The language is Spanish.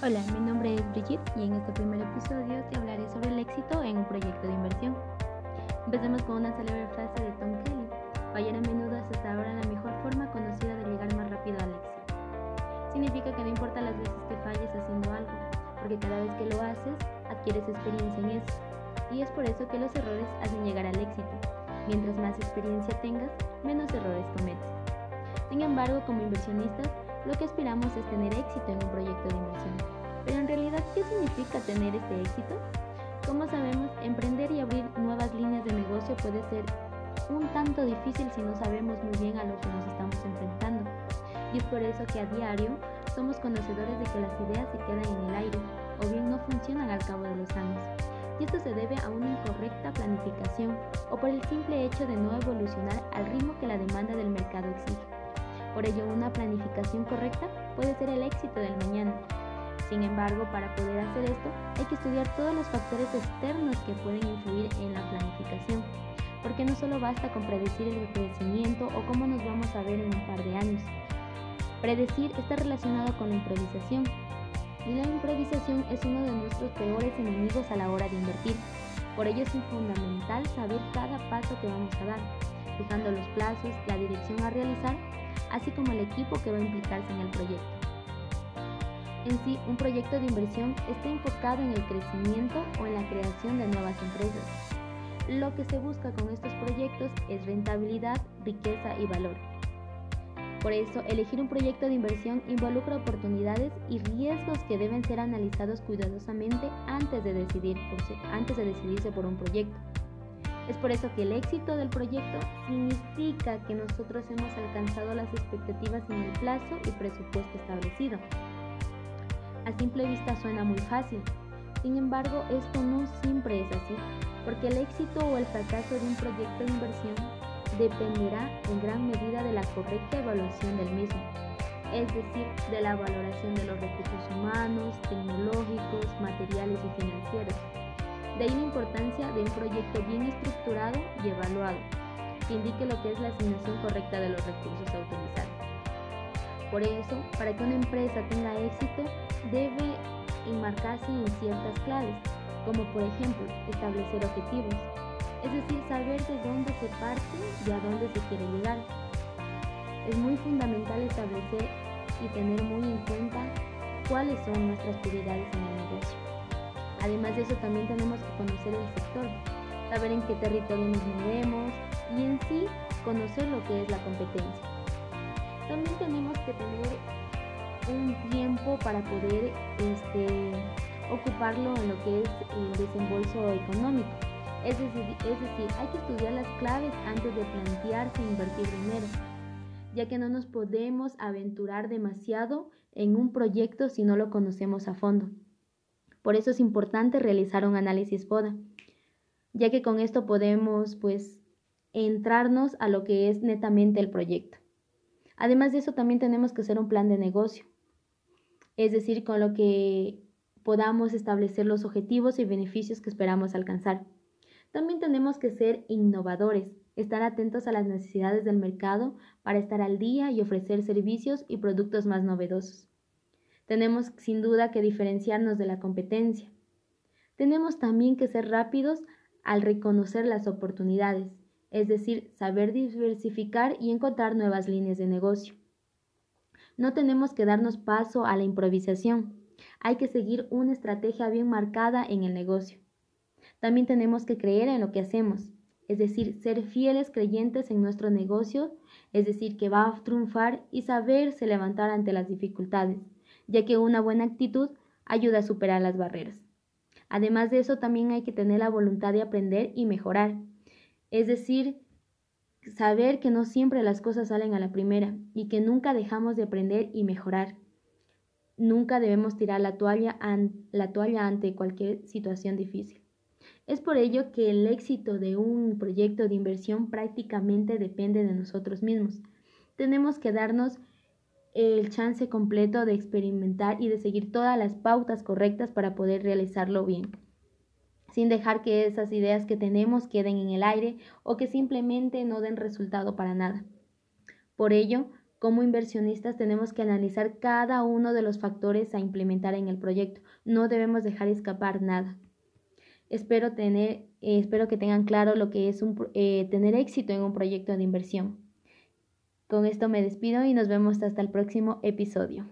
Hola, mi nombre es Brigitte y en este primer episodio te hablaré sobre el éxito en un proyecto de inversión. Empecemos con una célebre frase de Tom Kelly. Fallar a menudo es hasta ahora la mejor forma conocida de llegar más rápido al éxito. Significa que no importa las veces que falles haciendo algo, porque cada vez que lo haces adquieres experiencia en eso. Y es por eso que los errores hacen llegar al éxito. Mientras más experiencia tengas, menos errores cometes. Sin embargo, como inversionistas, lo que aspiramos es tener éxito en un proyecto de inversión. Pero en realidad, ¿qué significa tener este éxito? Como sabemos, emprender y abrir nuevas líneas de negocio puede ser un tanto difícil si no sabemos muy bien a lo que nos estamos enfrentando. Y es por eso que a diario somos conocedores de que las ideas se quedan en el aire o bien no funcionan al cabo de los años. Y esto se debe a una incorrecta planificación o por el simple hecho de no evolucionar al ritmo que la demanda del mercado exige. Por ello, una planificación correcta puede ser el éxito del mañana. Sin embargo, para poder hacer esto, hay que estudiar todos los factores externos que pueden influir en la planificación, porque no solo basta con predecir el crecimiento o cómo nos vamos a ver en un par de años. Predecir está relacionado con la improvisación, y la improvisación es uno de nuestros peores enemigos a la hora de invertir. Por ello es fundamental saber cada paso que vamos a dar, fijando los plazos, la dirección a realizar así como el equipo que va a implicarse en el proyecto. En sí, un proyecto de inversión está enfocado en el crecimiento o en la creación de nuevas empresas. Lo que se busca con estos proyectos es rentabilidad, riqueza y valor. Por eso, elegir un proyecto de inversión involucra oportunidades y riesgos que deben ser analizados cuidadosamente antes de, decidirse por un proyecto. Es por eso que el éxito del proyecto significa que nosotros hemos alcanzado las expectativas en el plazo y presupuesto establecido. A simple vista suena muy fácil, sin embargo esto no siempre es así, porque el éxito o el fracaso de un proyecto de inversión dependerá en gran medida de la correcta evaluación del mismo, es decir, de la valoración de los recursos humanos, tecnológicos, materiales y financieros de ahí la importancia de un proyecto bien estructurado y evaluado, que indique lo que es la asignación correcta de los recursos a utilizar. Por eso, para que una empresa tenga éxito, debe enmarcarse en ciertas claves, como por ejemplo establecer objetivos, es decir, saber de dónde se parte y a dónde se quiere llegar. Es muy fundamental establecer y tener muy en cuenta cuáles son nuestras prioridades en el negocio. Además de eso también tenemos que conocer el sector, saber en qué territorio nos movemos y en sí conocer lo que es la competencia. También tenemos que tener un tiempo para poder este, ocuparlo en lo que es el desembolso económico. Es decir, es decir, hay que estudiar las claves antes de plantearse invertir dinero, ya que no nos podemos aventurar demasiado en un proyecto si no lo conocemos a fondo. Por eso es importante realizar un análisis FODA, ya que con esto podemos pues entrarnos a lo que es netamente el proyecto. Además de eso también tenemos que hacer un plan de negocio, es decir, con lo que podamos establecer los objetivos y beneficios que esperamos alcanzar. También tenemos que ser innovadores, estar atentos a las necesidades del mercado para estar al día y ofrecer servicios y productos más novedosos. Tenemos sin duda que diferenciarnos de la competencia. Tenemos también que ser rápidos al reconocer las oportunidades, es decir, saber diversificar y encontrar nuevas líneas de negocio. No tenemos que darnos paso a la improvisación, hay que seguir una estrategia bien marcada en el negocio. También tenemos que creer en lo que hacemos, es decir, ser fieles creyentes en nuestro negocio, es decir, que va a triunfar y saberse levantar ante las dificultades ya que una buena actitud ayuda a superar las barreras. Además de eso, también hay que tener la voluntad de aprender y mejorar. Es decir, saber que no siempre las cosas salen a la primera y que nunca dejamos de aprender y mejorar. Nunca debemos tirar la toalla, la toalla ante cualquier situación difícil. Es por ello que el éxito de un proyecto de inversión prácticamente depende de nosotros mismos. Tenemos que darnos el chance completo de experimentar y de seguir todas las pautas correctas para poder realizarlo bien, sin dejar que esas ideas que tenemos queden en el aire o que simplemente no den resultado para nada. Por ello, como inversionistas tenemos que analizar cada uno de los factores a implementar en el proyecto. No debemos dejar escapar nada. Espero, tener, eh, espero que tengan claro lo que es un, eh, tener éxito en un proyecto de inversión. Con esto me despido y nos vemos hasta el próximo episodio.